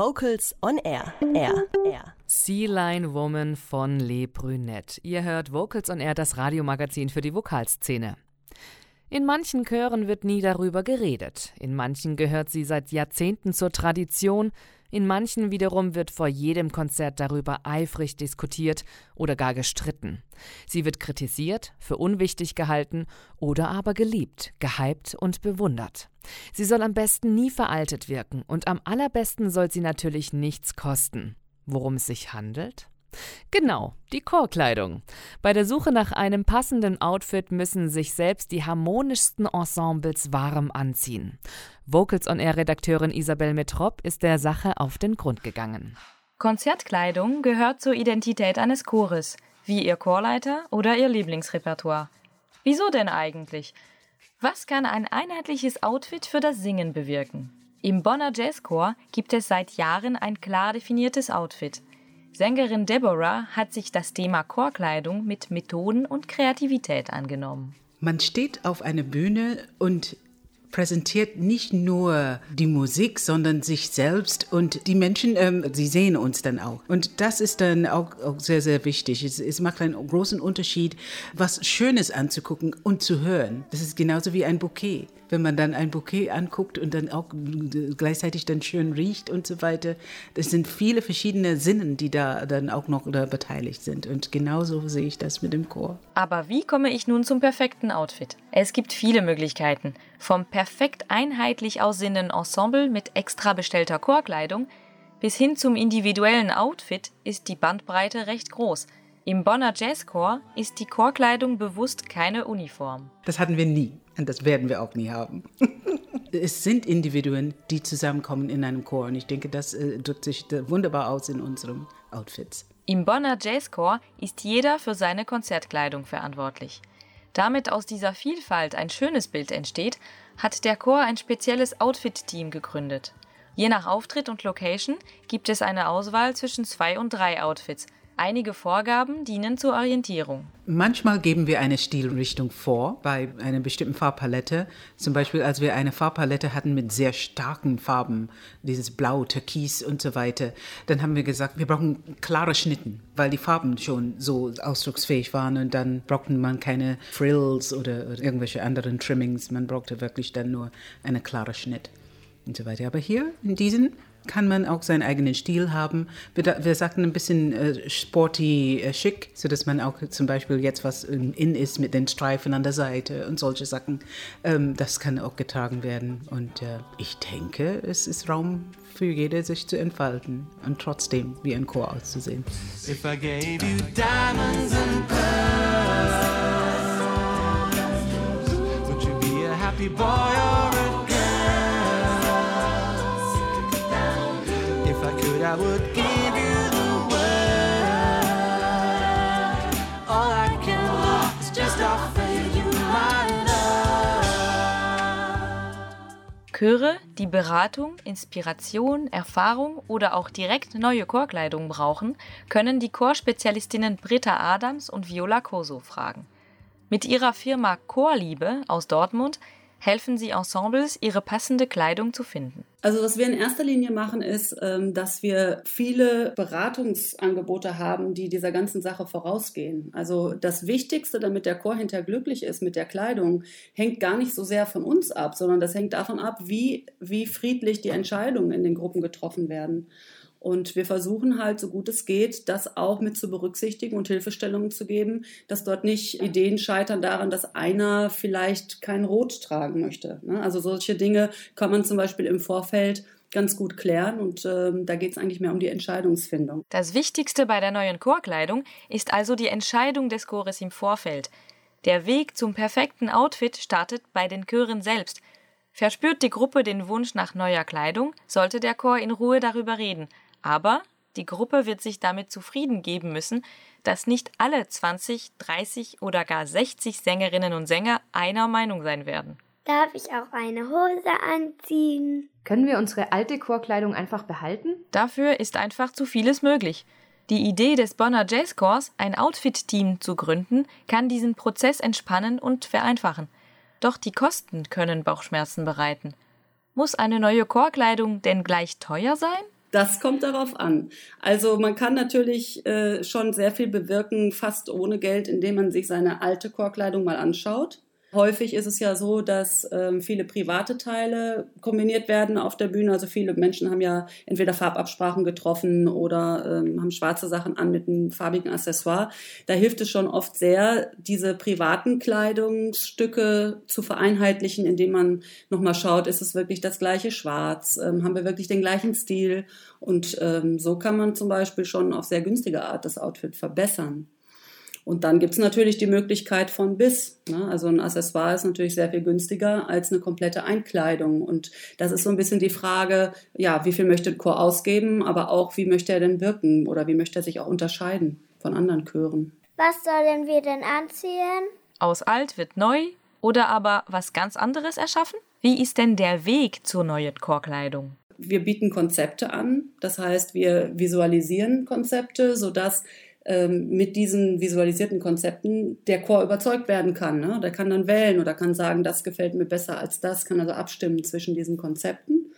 Vocals on Air. Air. Air. Sea Line Woman von Le Brunette. Ihr hört Vocals on Air, das Radiomagazin für die Vokalszene. In manchen Chören wird nie darüber geredet. In manchen gehört sie seit Jahrzehnten zur Tradition. In manchen wiederum wird vor jedem Konzert darüber eifrig diskutiert oder gar gestritten. Sie wird kritisiert, für unwichtig gehalten oder aber geliebt, gehypt und bewundert. Sie soll am besten nie veraltet wirken und am allerbesten soll sie natürlich nichts kosten. Worum es sich handelt? Genau, die Chorkleidung. Bei der Suche nach einem passenden Outfit müssen sich selbst die harmonischsten Ensembles warm anziehen. Vocals on Air Redakteurin Isabel Metrop ist der Sache auf den Grund gegangen. Konzertkleidung gehört zur Identität eines Chores, wie ihr Chorleiter oder ihr Lieblingsrepertoire. Wieso denn eigentlich? Was kann ein einheitliches Outfit für das Singen bewirken? Im Bonner Jazzchor gibt es seit Jahren ein klar definiertes Outfit. Sängerin Deborah hat sich das Thema Chorkleidung mit Methoden und Kreativität angenommen. Man steht auf einer Bühne und präsentiert nicht nur die Musik, sondern sich selbst und die Menschen, ähm, sie sehen uns dann auch. Und das ist dann auch, auch sehr, sehr wichtig. Es, es, macht einen großen Unterschied, was Schönes anzugucken und zu hören. Das ist genauso wie ein Bouquet wenn man dann ein Bouquet anguckt und dann auch gleichzeitig dann schön riecht und so weiter. Das sind viele verschiedene Sinnen, die da dann auch noch beteiligt sind. Und genauso sehe ich das mit dem Chor. Aber wie komme ich nun zum perfekten Outfit? Es gibt viele Möglichkeiten. Vom perfekt einheitlich aussehenden Ensemble mit extra bestellter Chorkleidung bis hin zum individuellen Outfit ist die Bandbreite recht groß. Im Bonner Jazzchor ist die Chorkleidung bewusst keine Uniform. Das hatten wir nie. Und das werden wir auch nie haben. es sind Individuen, die zusammenkommen in einem Chor. Und ich denke, das äh, drückt sich wunderbar aus in unserem Outfits. Im Bonner Jazzchor ist jeder für seine Konzertkleidung verantwortlich. Damit aus dieser Vielfalt ein schönes Bild entsteht, hat der Chor ein spezielles Outfit-Team gegründet. Je nach Auftritt und Location gibt es eine Auswahl zwischen zwei und drei Outfits – Einige Vorgaben dienen zur Orientierung. Manchmal geben wir eine Stilrichtung vor bei einer bestimmten Farbpalette. Zum Beispiel, als wir eine Farbpalette hatten mit sehr starken Farben, dieses Blau, Türkis und so weiter, dann haben wir gesagt, wir brauchen klare Schnitten, weil die Farben schon so ausdrucksfähig waren und dann brauchte man keine Frills oder, irgendwelche anderen Trimmings. Man brauchte wirklich dann nur einen klaren Schnitt und so weiter. Aber hier in diesen kann man auch seinen eigenen Stil haben. Wir, wir sagten ein bisschen äh, sporty äh, schick, sodass man auch zum Beispiel jetzt was in ist mit den Streifen an der Seite und solche Sachen, ähm, das kann auch getragen werden. Und äh, ich denke, es ist Raum für jede, sich zu entfalten und trotzdem wie ein Chor auszusehen. If I gave you diamonds and pearls, would you be a happy boy or a I would give you the world. All I can do is just offer you my love. Chöre, die Beratung, Inspiration, Erfahrung oder auch direkt neue Chorkleidung brauchen, können die Chorspezialistinnen Britta Adams und Viola Koso fragen. Mit ihrer Firma Chorliebe aus Dortmund helfen sie Ensembles, ihre passende Kleidung zu finden. Also was wir in erster Linie machen, ist, ähm, dass wir viele Beratungsangebote haben, die dieser ganzen Sache vorausgehen. Also das Wichtigste, damit der Chor hinterher glücklich ist mit der Kleidung, hängt gar nicht so sehr von uns ab, sondern das hängt davon ab, wie, wie friedlich die Entscheidungen in den Gruppen getroffen werden. Und wir versuchen halt, so gut es geht, das auch mit zu berücksichtigen und Hilfestellungen zu geben, dass dort nicht Ideen scheitern daran, dass einer vielleicht kein Rot tragen möchte. Ne? Also solche Dinge kann man zum Beispiel im Vorfeld ganz gut klären und ähm, da geht es eigentlich mehr um die Entscheidungsfindung. Das Wichtigste bei der neuen Chorkleidung ist also die Entscheidung des Chores im Vorfeld. Der Weg zum perfekten Outfit startet bei den Chören selbst. Verspürt die Gruppe den Wunsch nach neuer Kleidung, sollte der Chor in Ruhe darüber reden aber die Gruppe wird sich damit zufrieden geben müssen, dass nicht alle 20, 30 oder gar 60 Sängerinnen und Sänger einer Meinung sein werden. Darf ich auch eine Hose anziehen? Können wir unsere alte Chorkleidung einfach behalten? Dafür ist einfach zu vieles möglich. Die Idee des Bonner Jazz Chors, ein Outfit-Team zu gründen, kann diesen Prozess entspannen und vereinfachen. Doch die Kosten können Bauchschmerzen bereiten. Muss eine neue Chorkleidung denn gleich teuer sein? Das kommt darauf an. Also man kann natürlich äh, schon sehr viel bewirken, fast ohne Geld, indem man sich seine alte Chorkleidung mal anschaut. Häufig ist es ja so, dass ähm, viele private Teile kombiniert werden auf der Bühne. Also viele Menschen haben ja entweder Farbabsprachen getroffen oder ähm, haben schwarze Sachen an mit einem farbigen Accessoire. Da hilft es schon oft sehr, diese privaten Kleidungsstücke zu vereinheitlichen, indem man nochmal schaut, ist es wirklich das gleiche Schwarz? Ähm, haben wir wirklich den gleichen Stil? Und ähm, so kann man zum Beispiel schon auf sehr günstige Art das Outfit verbessern. Und dann gibt es natürlich die Möglichkeit von bis. Ne? Also ein Accessoire ist natürlich sehr viel günstiger als eine komplette Einkleidung. Und das ist so ein bisschen die Frage, ja, wie viel möchte ein Chor ausgeben, aber auch, wie möchte er denn wirken oder wie möchte er sich auch unterscheiden von anderen Chören. Was sollen wir denn anziehen? Aus alt wird neu oder aber was ganz anderes erschaffen? Wie ist denn der Weg zur neuen Chorkleidung? Wir bieten Konzepte an, das heißt, wir visualisieren Konzepte, sodass mit diesen visualisierten Konzepten der Chor überzeugt werden kann. Ne? Der kann dann wählen oder kann sagen, das gefällt mir besser als das, kann also abstimmen zwischen diesen Konzepten.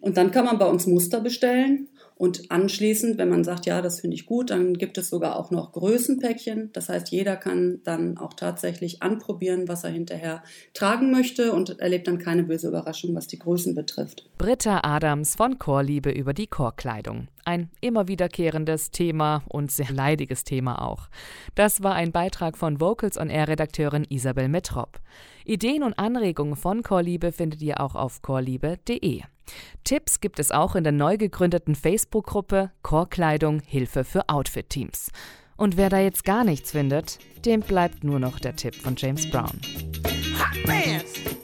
Und dann kann man bei uns Muster bestellen und anschließend, wenn man sagt, ja, das finde ich gut, dann gibt es sogar auch noch Größenpäckchen. Das heißt, jeder kann dann auch tatsächlich anprobieren, was er hinterher tragen möchte und erlebt dann keine böse Überraschung, was die Größen betrifft. Britta Adams von Chorliebe über die Chorkleidung. Ein immer wiederkehrendes Thema und sehr leidiges Thema auch. Das war ein Beitrag von Vocals on Air Redakteurin Isabel Metrop. Ideen und Anregungen von Chorliebe findet ihr auch auf chorliebe.de. Tipps gibt es auch in der neu gegründeten Facebook-Gruppe Chorkleidung Hilfe für Outfit-Teams. Und wer da jetzt gar nichts findet, dem bleibt nur noch der Tipp von James Brown. Hot